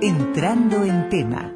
Entrando en tema.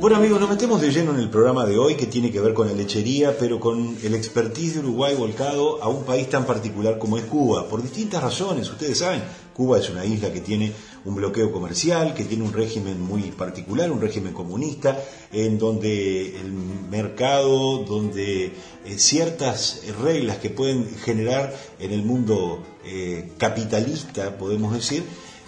Bueno amigos, nos metemos de lleno en el programa de hoy que tiene que ver con la lechería, pero con el expertise de Uruguay volcado a un país tan particular como es Cuba, por distintas razones, ustedes saben, Cuba es una isla que tiene un bloqueo comercial, que tiene un régimen muy particular, un régimen comunista, en donde el mercado, donde eh, ciertas reglas que pueden generar en el mundo eh, capitalista, podemos decir,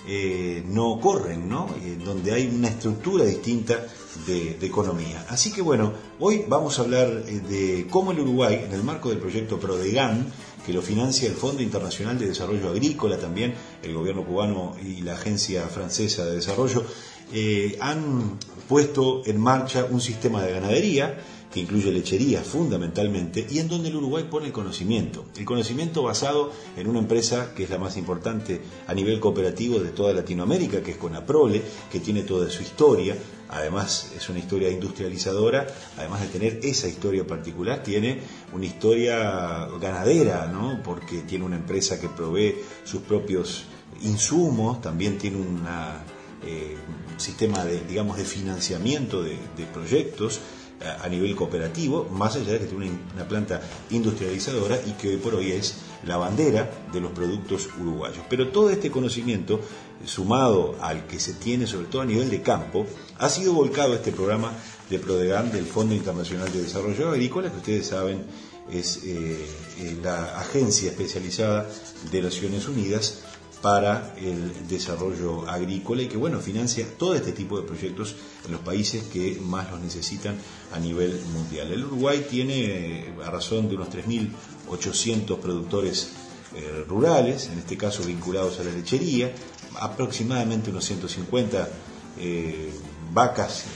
eh, no corren, ¿no? donde hay una estructura distinta de, economía. Así que bueno, hoy vamos a hablar de cómo el Uruguay, en el marco del proyecto PRODEGAN, que lo financia el Fondo Internacional de Desarrollo Agrícola, también el gobierno cubano y la Agencia Francesa de Desarrollo, eh, han puesto en marcha un sistema de ganadería que incluye lechería fundamentalmente, y en donde el Uruguay pone el conocimiento. El conocimiento basado en una empresa que es la más importante a nivel cooperativo de toda Latinoamérica, que es Conaprole, que tiene toda su historia, además es una historia industrializadora, además de tener esa historia particular, tiene una historia ganadera, ¿no? porque tiene una empresa que provee sus propios insumos, también tiene un eh, sistema de, digamos, de financiamiento de proyectos, a nivel cooperativo, más allá de que tiene una, planta industrializadora y que hoy por hoy es la bandera de los productos uruguayos. Pero todo este conocimiento, sumado al que se tiene sobre todo a nivel de campo, ha sido volcado a este programa de Prodegan del Fondo Internacional de Desarrollo Agrícola, que ustedes saben es eh, eh, la agencia especializada de Naciones Unidas para el desarrollo agrícola y que bueno financia todo este tipo de proyectos en los países que más los necesitan a nivel mundial. El Uruguay tiene a razón de unos 3.800 productores eh, rurales, en este caso vinculados a la lechería, aproximadamente unos 150 eh, vacas eh,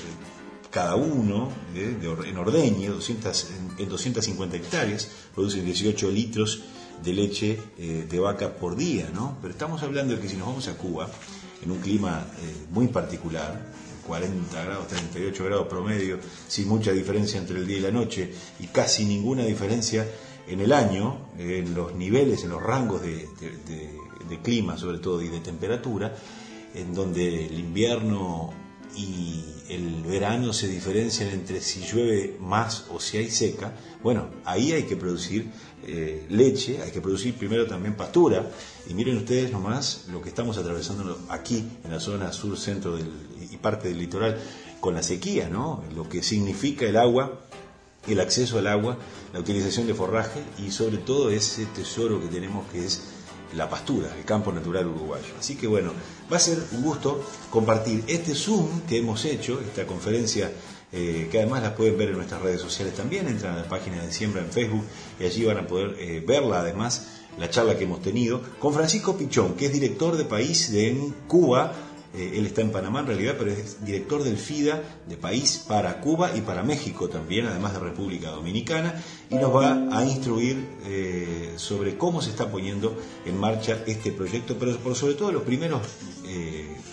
cada uno en ordeño, 200, en 250 hectáreas, producen 18 litros de leche eh, de vaca por día, ¿no? Pero estamos hablando de que si nos vamos a Cuba, en un clima eh, muy particular, 40 grados, 38 grados promedio, sin mucha diferencia entre el día y la noche, y casi ninguna diferencia en el año, en los niveles, en los rangos de, de clima sobre todo y de temperatura, en donde el invierno y el verano se diferencian entre si llueve más o si hay seca, bueno, ahí hay que producir eh, leche, hay que producir primero también pastura. Y miren ustedes nomás lo que estamos atravesando aquí en la zona sur, centro y parte del litoral con la sequía, ¿no? Lo que significa el agua, el acceso al agua, la utilización de forraje y sobre todo ese tesoro que tenemos que es la pastura, el campo natural uruguayo. Así que bueno, va a ser un gusto compartir este Zoom que hemos hecho, esta conferencia eh, que además las pueden ver en nuestras redes sociales también, entran a la página de Siembra en Facebook y allí van a poder eh, verla además, la charla que hemos tenido con Francisco Pichón, que es director de país de en Cuba, eh, él está en Panamá en realidad, pero es director del FIDA de país para Cuba y para México también, además de República Dominicana, y nos va a instruir sobre cómo se está poniendo en marcha este proyecto, pero sobre todo los primeros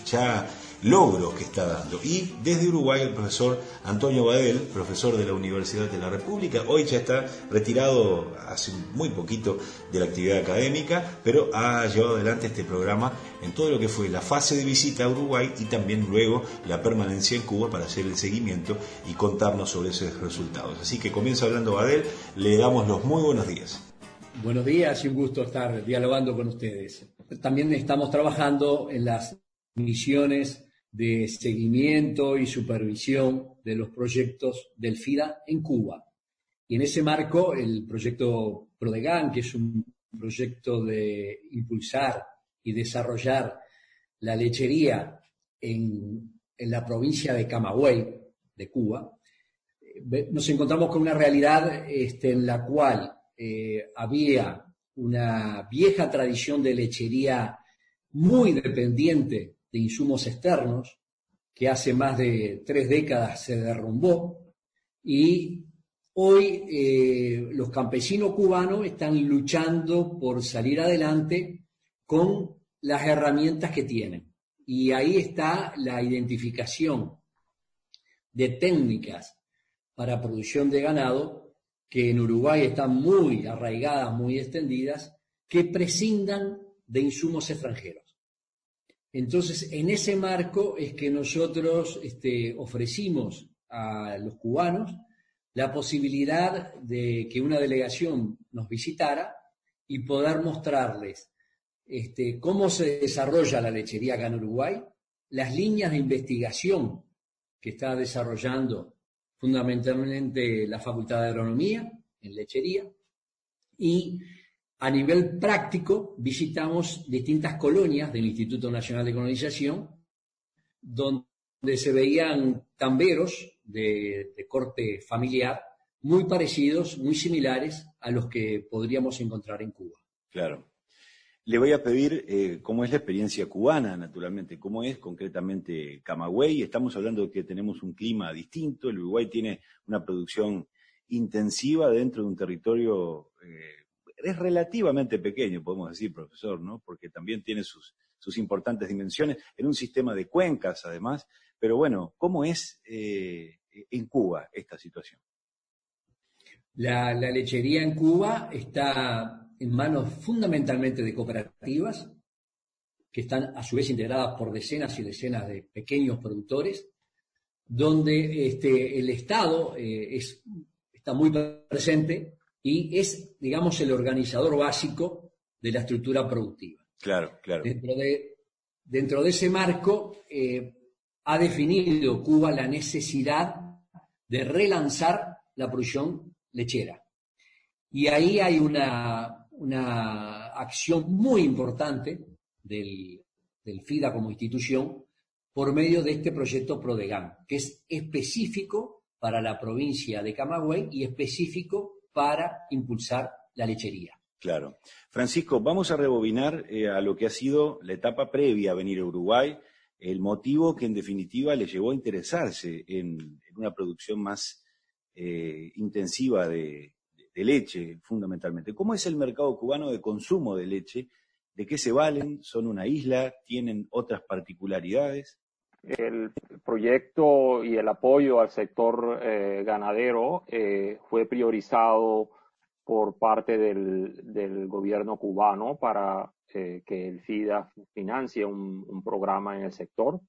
ya logro que está dando. Y desde Uruguay el profesor Antonio Badel, profesor de la Universidad de la República, hoy ya está retirado hace muy poquito de la actividad académica, pero ha llevado adelante este programa en todo lo que fue la fase de visita a Uruguay y también luego la permanencia en Cuba para hacer el seguimiento y contarnos sobre esos resultados. Así que comienza hablando Badel, le damos los muy buenos días. Buenos días y un gusto estar dialogando con ustedes. También estamos trabajando en las misiones de seguimiento y supervisión de los proyectos del FIDA en Cuba. Y en ese marco, el proyecto Prodegan, que es un proyecto de impulsar y desarrollar la lechería en, la provincia de Camagüey, de Cuba, eh, nos encontramos con una realidad este, en la cual eh, había una vieja tradición de lechería muy dependiente de insumos externos, que hace más de tres décadas se derrumbó, y hoy eh, los campesinos cubanos están luchando por salir adelante con las herramientas que tienen. Y ahí está la identificación de técnicas para producción de ganado que en Uruguay están muy arraigadas, muy extendidas, que prescindan de insumos extranjeros Entonces, en ese marco es que nosotros este, ofrecimos a los cubanos la posibilidad de que una delegación nos visitara y poder mostrarles este, cómo se desarrolla la lechería acá en Uruguay, las líneas de investigación que está desarrollando fundamentalmente la Facultad de Agronomía en lechería y a nivel práctico visitamos distintas colonias del Instituto Nacional de Colonización donde se veían tamberos de, corte familiar muy parecidos, muy similares a los que podríamos encontrar en Cuba. Claro. Le voy a pedir eh, cómo es la experiencia cubana, naturalmente, cómo es concretamente Camagüey. Estamos hablando de que tenemos un clima distinto. El Uruguay tiene una producción intensiva dentro de un territorio, eh, es relativamente pequeño, podemos decir, profesor, ¿no? Porque también tiene sus, importantes dimensiones en un sistema de cuencas, además. Pero bueno, ¿cómo es eh, en Cuba esta situación? La, lechería en Cuba está en manos fundamentalmente de cooperativas, que están a su vez integradas por decenas y decenas de pequeños productores, donde este, el Estado eh, está muy presente y es, digamos, el organizador básico de la estructura productiva. Claro, claro. Dentro de, dentro de ese marco, eh, ha definido Cuba la necesidad de relanzar la producción lechera. Y ahí hay una, una acción muy importante del, del, FIDA como institución por medio de este proyecto PRODEGAM, que es específico para la provincia de Camagüey y específico para impulsar la lechería. Claro. Francisco, vamos a rebobinar eh, a lo que ha sido la etapa previa a venir a Uruguay, el motivo que en definitiva le llevó a interesarse en, una producción más eh, intensiva de, leche, fundamentalmente. ¿Cómo es el mercado cubano de consumo de leche? ¿De qué se valen? ¿Son una isla? ¿Tienen otras particularidades? El proyecto y el apoyo al sector eh, ganadero eh, fue priorizado por parte del, gobierno cubano para eh, que el FIDA financie un, programa en el sector.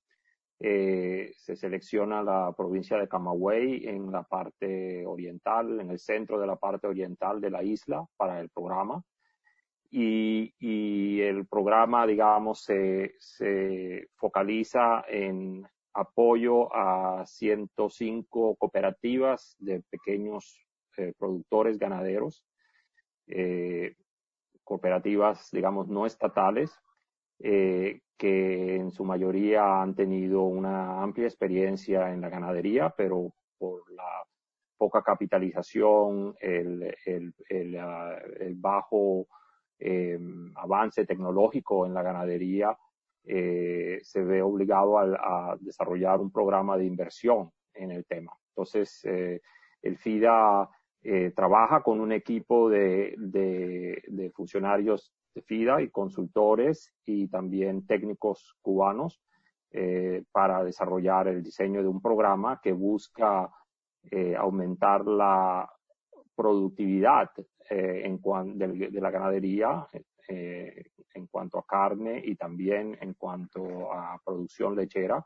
Se selecciona la provincia de Camagüey en la parte oriental, en el centro de la parte oriental de la isla para el programa. Y, el programa, digamos, se, focaliza en apoyo a 105 cooperativas de pequeños eh, productores ganaderos, eh, cooperativas, digamos, no estatales, eh, que en su mayoría han tenido una amplia experiencia en la ganadería, pero por la poca capitalización, el, el, ah, bajo avance tecnológico en la ganadería, se ve obligado a, desarrollar un programa de inversión en el tema. Entonces, el FIDA eh, trabaja con un equipo de, funcionarios de FIDA y consultores y también técnicos cubanos eh, para desarrollar el diseño de un programa que busca eh, aumentar la productividad en de, de, la ganadería en cuanto a carne y también en cuanto a producción lechera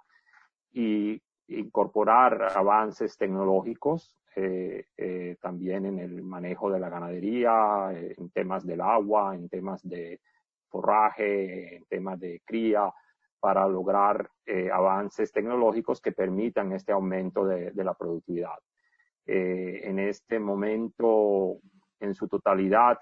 y incorporar avances tecnológicos eh, eh, también en el manejo de la ganadería, eh, en temas del agua, en temas de forraje, en temas de cría, para lograr avances tecnológicos que permitan este aumento de, la productividad. en este momento, en su totalidad,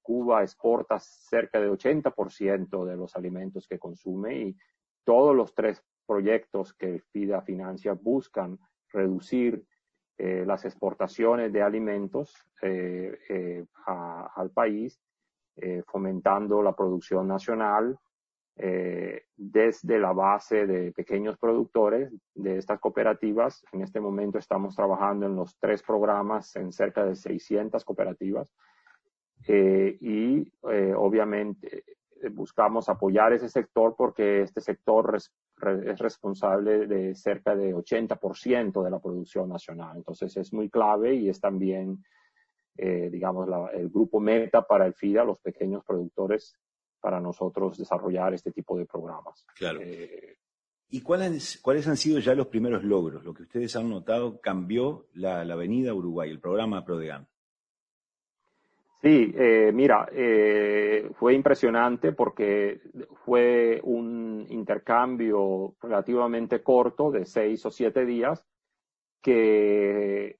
Cuba exporta cerca del 80% de los alimentos que consume y todos los tres proyectos que FIDA financia buscan reducir eh, las exportaciones de alimentos eh, eh, al país, fomentando la producción nacional desde la base de pequeños productores de estas cooperativas. En este momento estamos trabajando en los tres programas en cerca de 600 cooperativas y obviamente buscamos apoyar ese sector porque este sector es responsable de cerca de 80% de la producción nacional. Entonces es muy clave y es también, eh, digamos, el grupo meta para el FIDA, los pequeños productores para nosotros desarrollar este tipo de programas. Claro. Eh, ¿Y cuáles, cuáles han sido ya los primeros logros? Lo que ustedes han notado cambió la, Avenida Uruguay, el programa PRODEGAN. Sí, eh, mira, eh, fue impresionante porque fue un intercambio relativamente corto de seis o siete días que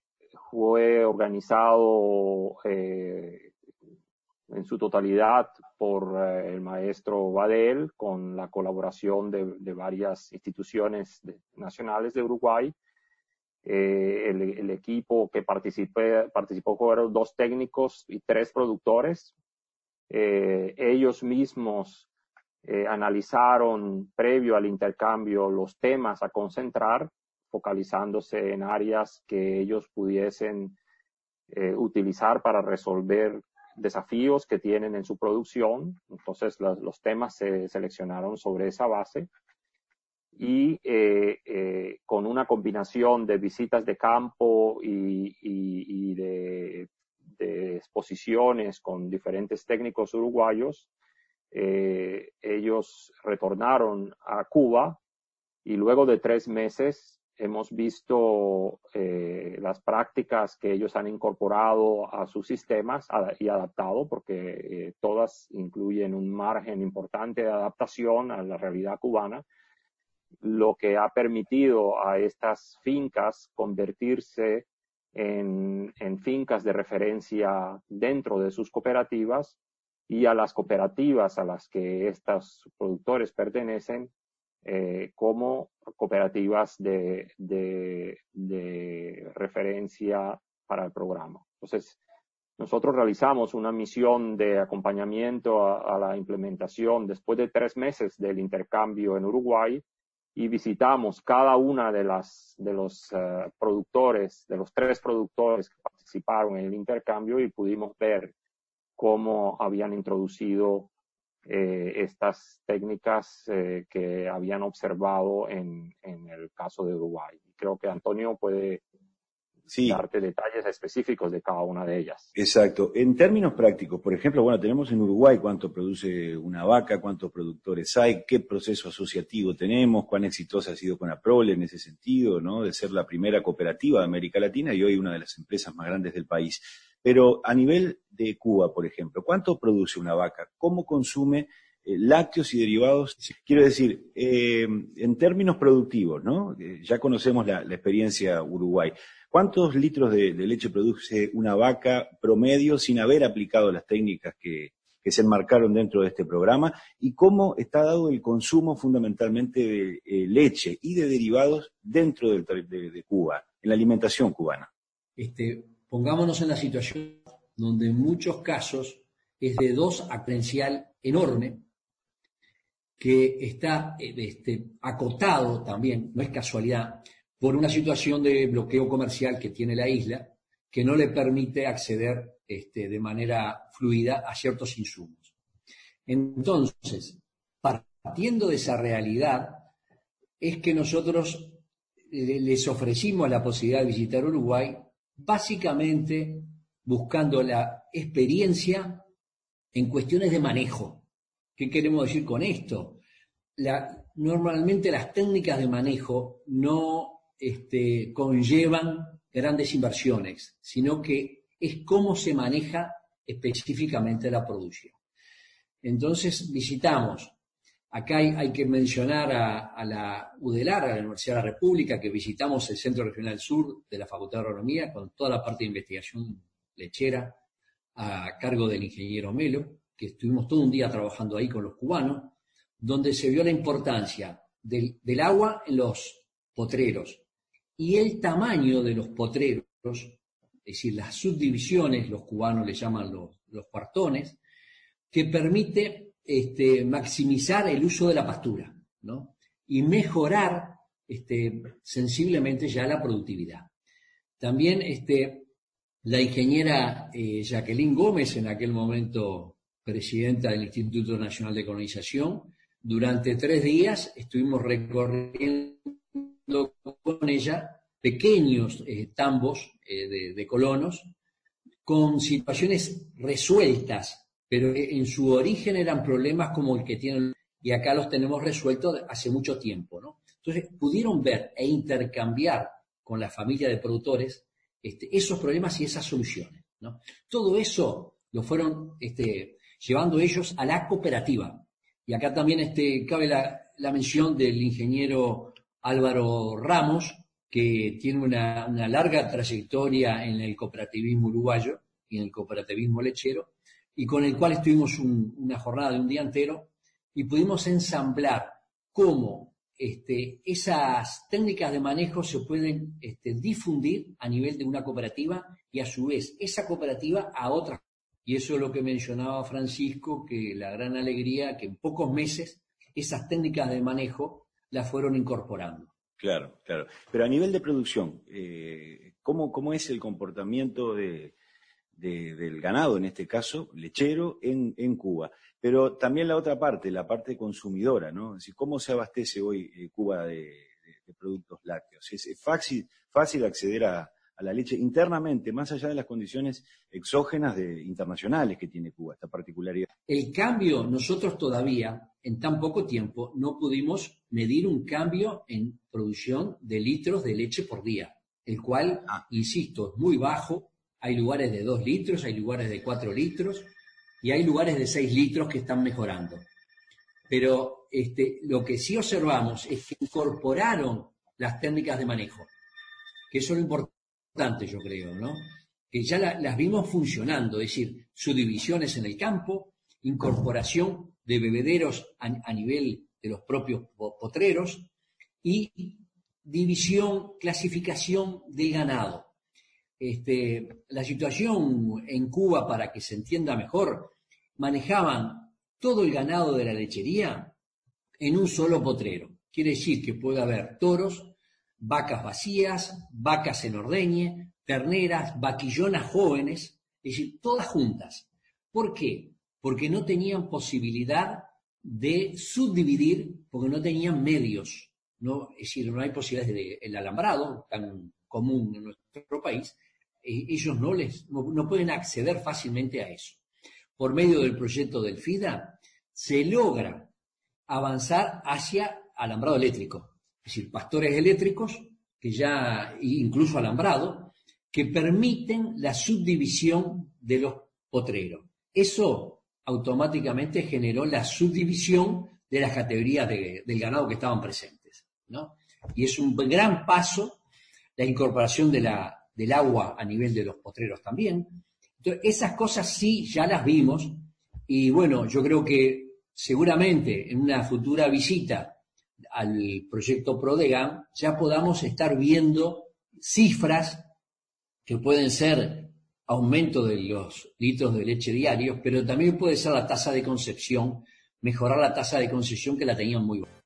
fue organizado eh, en su totalidad por el maestro Badel con la colaboración de, varias instituciones nacionales de Uruguay eh, el, equipo que participé, participó fueron dos técnicos y tres productores. Eh, ellos mismos eh, analizaron previo al intercambio los temas a concentrar, focalizándose en áreas que ellos pudiesen utilizar para resolver desafíos que tienen en su producción. Entonces los temas se seleccionaron sobre esa base y eh, eh, con una combinación de visitas de campo y, de, exposiciones con diferentes técnicos uruguayos, eh, ellos retornaron a Cuba y luego de tres meses hemos visto las prácticas que ellos han incorporado a sus sistemas y adaptado, porque todas incluyen un margen importante de adaptación a la realidad cubana lo que ha permitido a estas fincas convertirse en, fincas de referencia dentro de sus cooperativas y a las cooperativas a las que estos productores pertenecen eh, como cooperativas de, referencia para el programa. Entonces, nosotros realizamos una misión de acompañamiento a, la implementación después de tres meses del intercambio en Uruguay y visitamos cada una de las de los eh, productores, de los tres productores que participaron en el intercambio y pudimos ver cómo habían introducido eh, estas técnicas eh, que habían observado en, en, el caso de Uruguay. Creo que Antonio puede sí. darte detalles específicos de cada una de ellas. Exacto. En términos prácticos, por ejemplo, bueno, tenemos en Uruguay cuánto produce una vaca, cuántos productores hay, qué proceso asociativo tenemos, cuán exitosa ha sido con Aprole en ese sentido, ¿no? De ser la primera cooperativa de América Latina y hoy una de las empresas más grandes del país. Pero a nivel de Cuba, por ejemplo, ¿cuánto produce una vaca? ¿Cómo consume eh, lácteos y derivados? Quiero decir, eh, en términos productivos, ¿no? Eh, ya conocemos la, experiencia Uruguay. ¿Cuántos litros de, leche produce una vaca promedio sin haber aplicado las técnicas que, se enmarcaron dentro de este programa? ¿Y cómo está dado el consumo fundamentalmente de eh, leche y de derivados dentro de, Cuba, en la alimentación cubana? Este, pongámonos en la situación donde en muchos casos es de dos acrencial enorme que está eh, este, acotado también, no es casualidad, por una situación de bloqueo comercial que tiene la isla que no le permite acceder este, de manera fluida a ciertos insumos. Entonces, partiendo de esa realidad, es que nosotros les ofrecimos la posibilidad de visitar Uruguay, básicamente buscando la experiencia en cuestiones de manejo. ¿Qué queremos decir con esto? normalmente las técnicas de manejo no este, conllevan grandes inversiones, sino que es cómo se maneja específicamente la producción. Entonces visitamos, acá hay, que mencionar a, la UDELAR, a la Universidad de la República, que visitamos el Centro Regional Sur de la Facultad de Agronomía con toda la parte de investigación lechera a cargo del ingeniero Melo, que estuvimos todo un día trabajando ahí con los cubanos, donde se vio la importancia del, agua en los potreros, y el tamaño de los potreros, es decir, las subdivisiones, los cubanos le llaman los, los cuartones, que permite este, maximizar el uso de la pastura y mejorar este, sensiblemente ya la productividad. También este, la ingeniera eh, Jacqueline Gómez, en aquel momento presidenta del Instituto Nacional de Colonización, durante tres días estuvimos recorriendo con ella pequeños eh, tambos eh, de, colonos con situaciones resueltas, pero en su origen eran problemas como el que tienen y acá los tenemos resueltos hace mucho tiempo, ¿no? Entonces pudieron ver e intercambiar con la familia de productores este, esos problemas y esas soluciones, ¿no? Todo eso lo fueron este, llevando ellos a la cooperativa. Y acá también este, cabe la, mención del ingeniero Álvaro Ramos, que tiene una, larga trayectoria en el cooperativismo uruguayo y en el cooperativismo lechero, y con el cual estuvimos una jornada de un día entero y pudimos ensamblar cómo este, esas técnicas de manejo se pueden este, difundir a nivel de una cooperativa y a su vez esa cooperativa a otras. Y eso es lo que mencionaba Francisco, que la gran alegría que en pocos meses esas técnicas de manejo las fueron incorporando. Claro, claro. Pero a nivel de producción, eh, ¿cómo, ¿cómo, es el comportamiento de, del ganado, en este caso, lechero, en, en Cuba? Pero también la otra parte, la parte consumidora, ¿no? Es decir, ¿cómo se abastece hoy eh, Cuba de, productos lácteos? Es, fácil, fácil acceder a, la leche internamente, más allá de las condiciones exógenas de, internacionales que tiene Cuba, esta particularidad. El cambio, nosotros todavía, en tan poco tiempo, no pudimos medir un cambio en producción de litros de leche por día, el cual, ah. insisto, es muy bajo. Hay lugares de 2 litros, hay lugares de 4 litros, y hay lugares de 6 litros que están mejorando. Pero este, lo que sí observamos es que incorporaron las técnicas de manejo, que eso es lo importante, yo creo, ¿no? Que ya las vimos funcionando, es decir, subdivisiones en el campo, incorporación de bebederos a, nivel de los propios potreros y división, clasificación del ganado. Este, la situación en Cuba, para que se entienda mejor, manejaban todo el ganado de la lechería en un solo potrero. Quiere decir que puede haber toros, vacas vacías, vacas en ordeñe, terneras, vaquillonas jóvenes, es decir, todas juntas. ¿Por qué? Porque no tenían posibilidad de subdividir, porque no tenían medios. ¿no? Es decir, no hay posibilidades del alambrado tan común en nuestro país. Eh, ellos no, les, no pueden acceder fácilmente a eso por medio del proyecto del FIDA, se logra avanzar hacia alambrado eléctrico, es decir, pastores eléctricos, que ya, incluso alambrado, que permiten la subdivisión de los potreros. Eso automáticamente generó la subdivisión de las categorías del ganado que estaban presentes. Y es un gran paso la incorporación de la, del agua a nivel de los potreros también, esas cosas sí ya las vimos y bueno, yo creo que seguramente en una futura visita al proyecto Prodegan ya podamos estar viendo cifras que pueden ser aumento de los litros de leche diarios, pero también puede ser la tasa de concepción, mejorar la tasa de concepción que la tenían muy baja.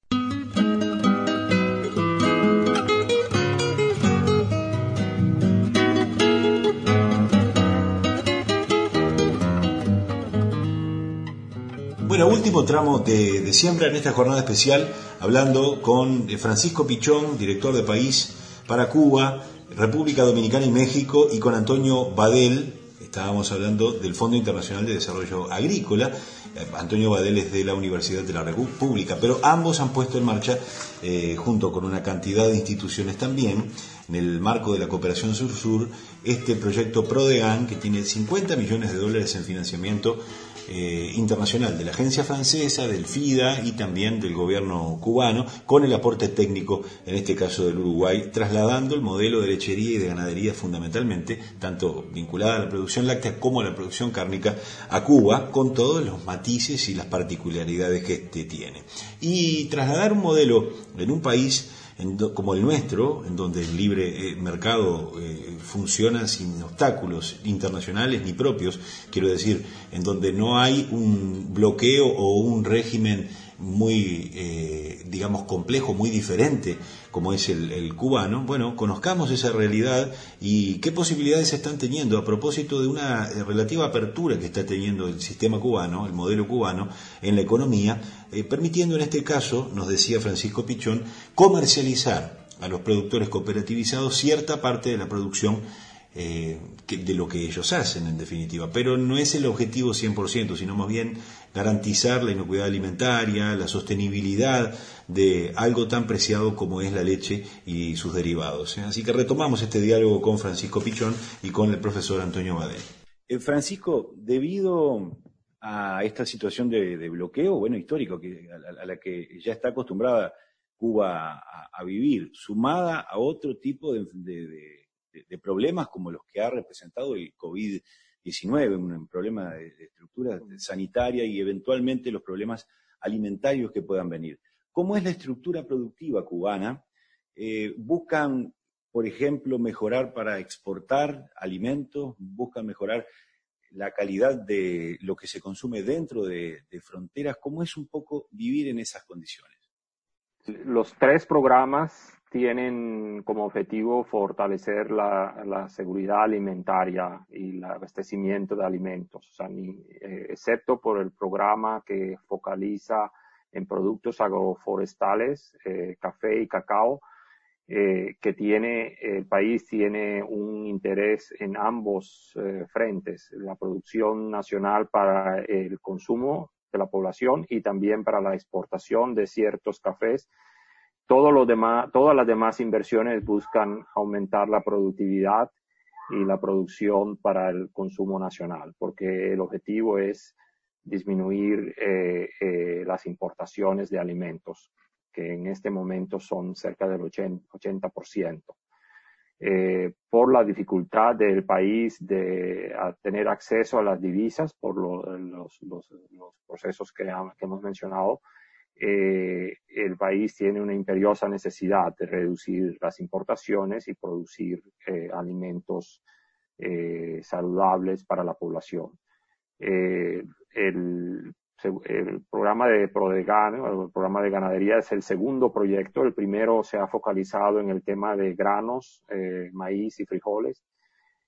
Bueno, último tramo de, siembra en esta jornada especial, hablando con eh, Francisco Pichón, director de país para Cuba, República Dominicana y México, y con Antonio Badel, estábamos hablando del Fondo Internacional de Desarrollo Agrícola. Eh, Antonio Badel es de la Universidad de la República, pero ambos han puesto en marcha, eh, junto con una cantidad de instituciones también, en el marco de la cooperación sur-sur, este proyecto PRODEGAN, que tiene 50 millones de dólares en financiamiento eh, internacional de la agencia francesa, del FIDA y también del gobierno cubano, con el aporte técnico, en este caso del Uruguay, trasladando el modelo de lechería y de ganadería fundamentalmente, tanto vinculada a la producción láctea como a la producción cárnica, a Cuba, con todos los matices y las particularidades que este tiene. Y trasladar un modelo en un país como el nuestro, en donde el libre eh, mercado eh, funciona sin obstáculos internacionales ni propios, quiero decir, en donde no hay un bloqueo o un régimen muy, eh, digamos, complejo, muy diferente como es el, cubano, bueno, conozcamos esa realidad y qué posibilidades se están teniendo a propósito de una relativa apertura que está teniendo el sistema cubano, el modelo cubano, en la economía, eh, permitiendo en este caso, nos decía Francisco Pichón, comercializar a los productores cooperativizados cierta parte de la producción eh, de lo que ellos hacen, en definitiva. Pero no es el objetivo 100%, sino más bien garantizar la inocuidad alimentaria, la sostenibilidad de algo tan preciado como es la leche y sus derivados. ¿eh? Así que retomamos este diálogo con Francisco Pichón y con el profesor Antonio Badel. Francisco, debido a esta situación de, bloqueo, bueno, histórico, que, a, la que ya está acostumbrada Cuba a, vivir, sumada a otro tipo de, problemas como los que ha representado el COVID-19, un problema de, estructura sanitaria y eventualmente los problemas alimentarios que puedan venir. ¿Cómo es la estructura productiva cubana? Eh, ¿Buscan por ejemplo, mejorar para exportar alimentos, buscan mejorar la calidad de lo que se consume dentro de, fronteras. ¿Cómo es un poco vivir en esas condiciones? Los tres programas tienen como objetivo fortalecer la, seguridad alimentaria y el abastecimiento de alimentos, eh, excepto por el programa que focaliza en productos agroforestales, eh, café y cacao, eh, que tiene, el país tiene un interés en ambos eh, frentes, la producción nacional para el consumo de la población y también para la exportación de ciertos cafés. Todo lo demás, todas las demás inversiones buscan aumentar la productividad y la producción para el consumo nacional, porque el objetivo es disminuir eh, las importaciones de alimentos que en este momento son cerca del 80%. Eh, por la dificultad del país de tener acceso a las divisas por los, procesos que, hemos mencionado, eh, el país tiene una imperiosa necesidad de reducir las importaciones y producir eh, alimentos saludables para la población. el el programa de Prodegano, el programa de ganadería es el segundo proyecto. El primero se ha focalizado en el tema de granos, eh, maíz y frijoles,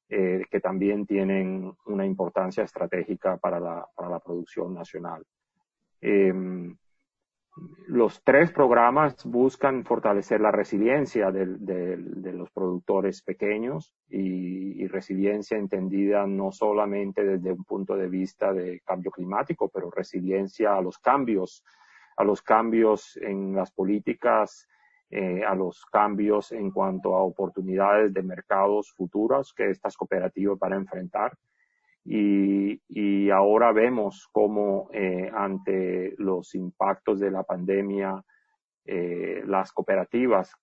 eh, que también tienen una importancia estratégica para la, para la producción nacional. Em, los tres programas buscan fortalecer la resiliencia de, los productores pequeños y, resiliencia entendida no solamente desde un punto de vista de cambio climático, pero resiliencia a los cambios, a los cambios en las políticas, eh, a los cambios en cuanto a oportunidades de mercados futuros que estas cooperativas van a enfrentar y, ahora vemos cómo eh, ante los impactos de la pandemia, eh, las cooperativas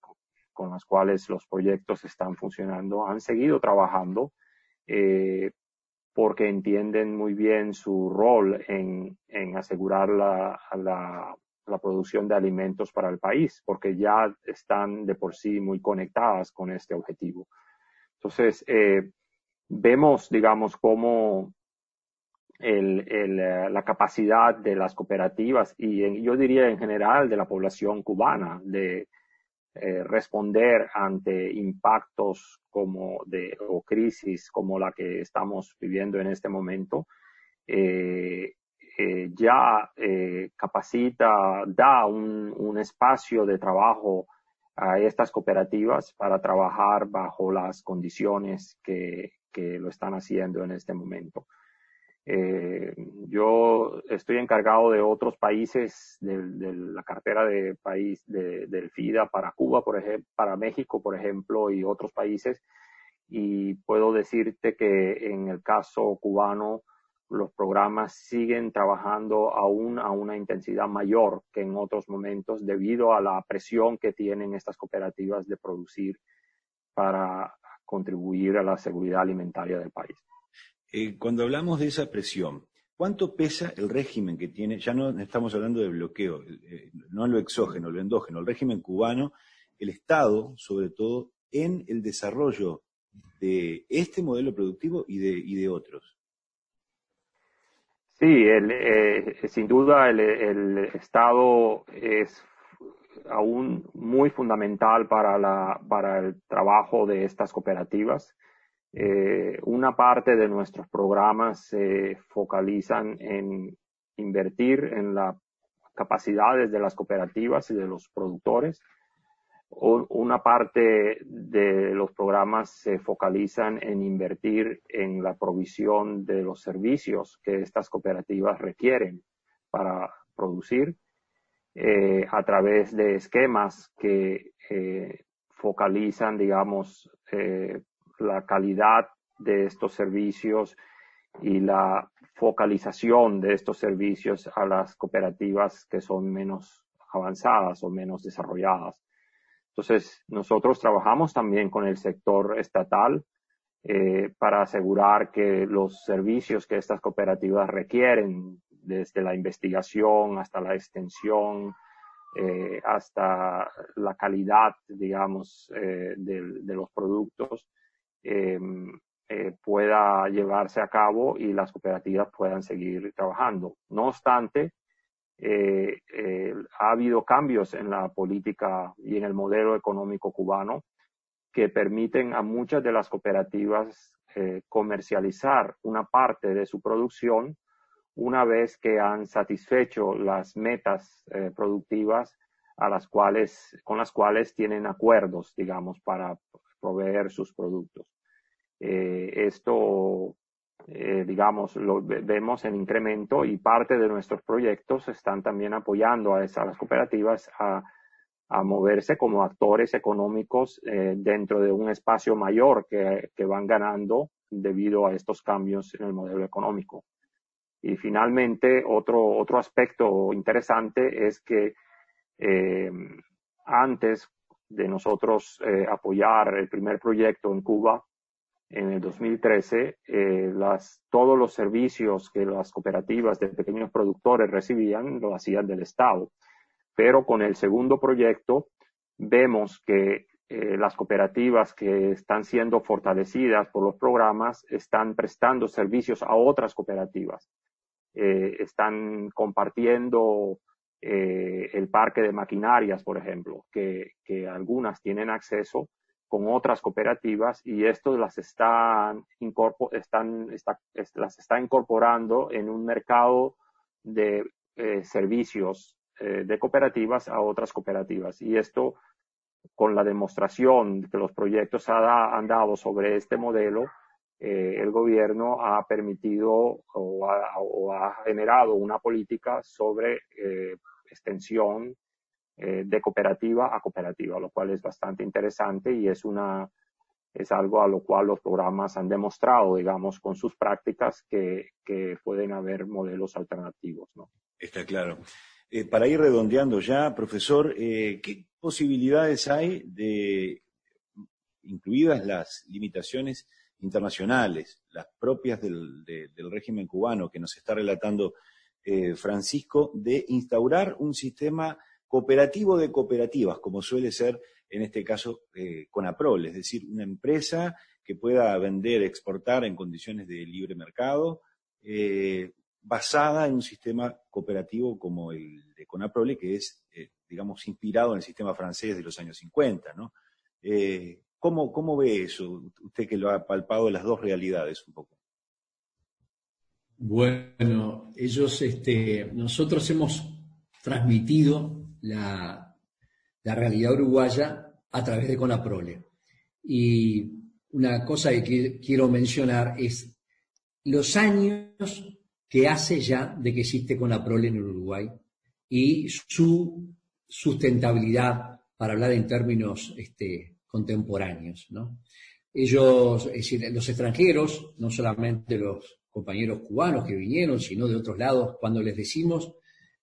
con las cuales los proyectos están funcionando han seguido trabajando eh, porque entienden muy bien su rol en, asegurar la, la, producción de alimentos para el país, porque ya están de por sí muy conectadas con este objetivo. Entonces, vemos, digamos, cómo eh, la capacidad de las cooperativas y yo diría en general de la población cubana de eh, responder ante impactos como de o crisis como la que estamos viviendo en este momento eh, ya capacita da un, un, espacio de trabajo a estas cooperativas para trabajar bajo las condiciones que, que lo están haciendo en este momento. Eh, yo estoy encargado de otros países de, la cartera de país del FIDA para Cuba, por ejemplo, para México, por ejemplo, y otros países. Y puedo decirte que en el caso cubano, los programas siguen trabajando aún a una intensidad mayor que en otros momentos debido a la presión que tienen estas cooperativas de producir para contribuir a la seguridad alimentaria del país. Eh, cuando hablamos de esa presión, ¿cuánto pesa el régimen que tiene? Ya no estamos hablando de bloqueo, eh, no lo exógeno, lo endógeno, el régimen cubano, el Estado, sobre todo, en el desarrollo de este modelo productivo y de, y de otros. Sí, eh, sin duda el, el, Estado es aún muy fundamental para, la, para el trabajo de estas cooperativas. Eh, una parte de nuestros programas se focalizan en invertir en las capacidades de las cooperativas y de los productores una parte de los programas se focalizan en invertir en la provisión de los servicios que estas cooperativas requieren para producir eh, a través de esquemas que eh, focalizan, digamos, eh, la calidad de estos servicios y la focalización de estos servicios a las cooperativas que son menos avanzadas o menos desarrolladas. Entonces, nosotros trabajamos también con el sector estatal para asegurar que los servicios que estas cooperativas requieren, desde la investigación hasta la extensión, eh, hasta la calidad, digamos, eh, de, los productos, pueda llevarse a cabo y las cooperativas puedan seguir trabajando. No obstante, eh, eh, ha habido cambios en la política y en el modelo económico cubano que permiten a muchas de las cooperativas eh, comercializar una parte de su producción una vez que han satisfecho las metas productivas a las cuales, con las cuales tienen acuerdos, digamos, para proveer sus productos. esto eh, digamos, lo vemos en incremento y parte de nuestros proyectos están también apoyando a, esas, las cooperativas a, a, moverse como actores económicos eh, dentro de un espacio mayor que, que, van ganando debido a estos cambios en el modelo económico. Y finalmente, otro, otro aspecto interesante es que eh, antes de nosotros apoyar el primer proyecto en Cuba, en el 2013, eh, todos los servicios que las cooperativas de pequeños productores recibían lo hacían del Estado. Pero con el segundo proyecto vemos que eh, las cooperativas que están siendo fortalecidas por los programas están prestando servicios a otras cooperativas. Eh, están compartiendo el parque de maquinarias, por ejemplo, que, que algunas tienen acceso con otras cooperativas y esto las están, están las está incorporando en un mercado de eh, servicios eh, de cooperativas a otras cooperativas. Y esto, con la demostración que los proyectos han dado sobre este modelo, eh, el gobierno ha permitido o ha, generado una política sobre extensión eh, de cooperativa a cooperativa, lo cual es bastante interesante y es una es algo a lo cual los programas han demostrado, digamos, con sus prácticas que, que pueden haber modelos alternativos. ¿no? Está claro. Eh, para ir redondeando ya, profesor, eh, ¿qué posibilidades hay de, incluidas las limitaciones internacionales, las propias del, régimen cubano que nos está relatando Francisco, de instaurar un sistema cooperativo de cooperativas, como suele ser en este caso eh, Conaprol, es decir, una empresa que pueda vender, exportar en condiciones de libre mercado, eh, basada en un sistema cooperativo como el de Conaprole, que es, eh, digamos, inspirado en el sistema francés de los años 50, ¿no? ¿Cómo, ¿Cómo ve eso, usted que lo ha palpado las dos realidades un poco? Bueno, ellos, este, nosotros hemos transmitido la, realidad uruguaya a través de Conaprole. Y una cosa que quiero mencionar es los años que hace ya de que existe Conaprole en Uruguay y su sustentabilidad, para hablar en términos este, contemporáneos. Ellos, es decir, los extranjeros, no solamente los compañeros cubanos que vinieron, sino de otros lados, cuando les decimos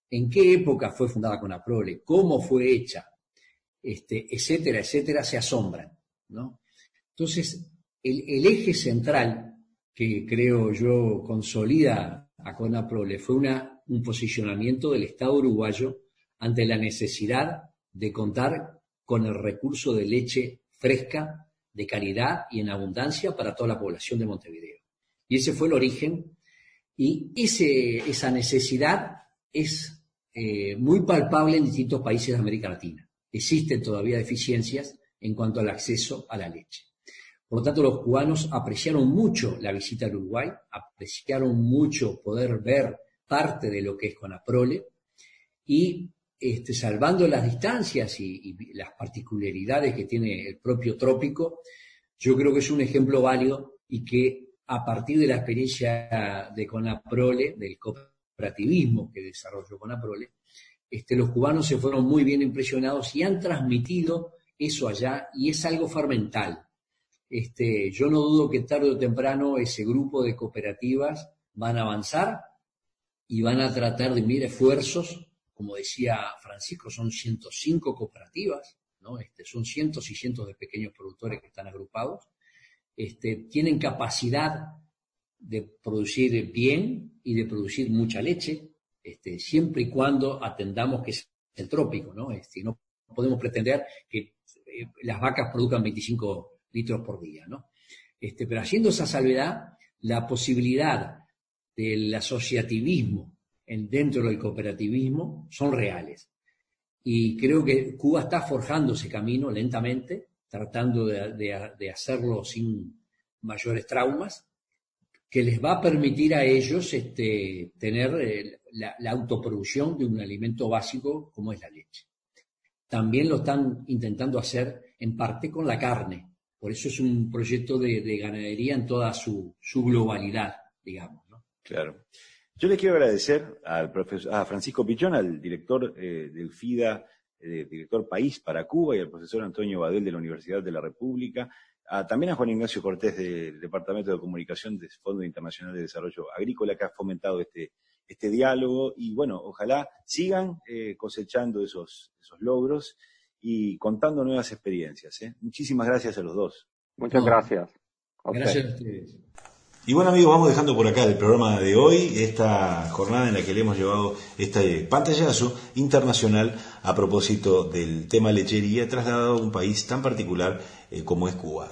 en qué época fue fundada Conaprole, cómo fue hecha, este, etcétera, etcétera, se asombran. ¿no? Entonces, el, eje central que creo yo consolida a Conaprole fue una, un posicionamiento del Estado uruguayo ante la necesidad de contar con el recurso de leche fresca, de calidad y en abundancia para toda la población de Montevideo. Y ese fue el origen y ese, esa necesidad es eh, muy palpable en distintos países de América Latina. Existen todavía deficiencias en cuanto al acceso a la leche. Por lo tanto, los cubanos apreciaron mucho la visita al Uruguay, apreciaron mucho poder ver parte de lo que es Conaprole y este, salvando las distancias y, las particularidades que tiene el propio trópico, yo creo que es un ejemplo válido y que a partir de la experiencia de Conaprole, del cooperativismo que desarrolló Conaprole, este, los cubanos se fueron muy bien impresionados y han transmitido eso allá y es algo fermental. Este, yo no dudo que tarde o temprano ese grupo de cooperativas van a avanzar y van a tratar de unir esfuerzos. Como decía Francisco, son 105 cooperativas, ¿no? Este, son cientos y cientos de pequeños productores que están agrupados. Este, tienen capacidad de producir bien y de producir mucha leche, este, siempre y cuando atendamos que es el trópico, ¿no? Este, no podemos pretender que eh, las vacas produzcan 25 litros por día, ¿no? Este, pero haciendo esa salvedad, la posibilidad del asociativismo dentro del cooperativismo son reales. Y creo que Cuba está forjando ese camino lentamente, tratando de, hacerlo sin mayores traumas, que les va a permitir a ellos este, tener eh, la, autoproducción de un alimento básico como es la leche. También lo están intentando hacer en parte con la carne, por eso es un proyecto de, ganadería en toda su, globalidad, digamos. Claro. Yo le quiero agradecer al profesor, a Francisco Pichón, al director eh, del FIDA, eh, director País para Cuba, y al profesor Antonio Badel de la Universidad de la República, también a Juan Ignacio Cortés del Departamento de Comunicación del Fondo Internacional de Desarrollo Agrícola, que ha fomentado este, este diálogo. Y bueno, ojalá sigan eh, cosechando esos, esos logros y contando nuevas experiencias. ¿eh? Muchísimas gracias a los dos. Muchas gracias. Gracias a ustedes. Y bueno amigos, vamos dejando por acá el programa de hoy, esta jornada en la que le hemos llevado este pantallazo internacional a propósito del tema lechería trasladado a un país tan particular eh, como es Cuba.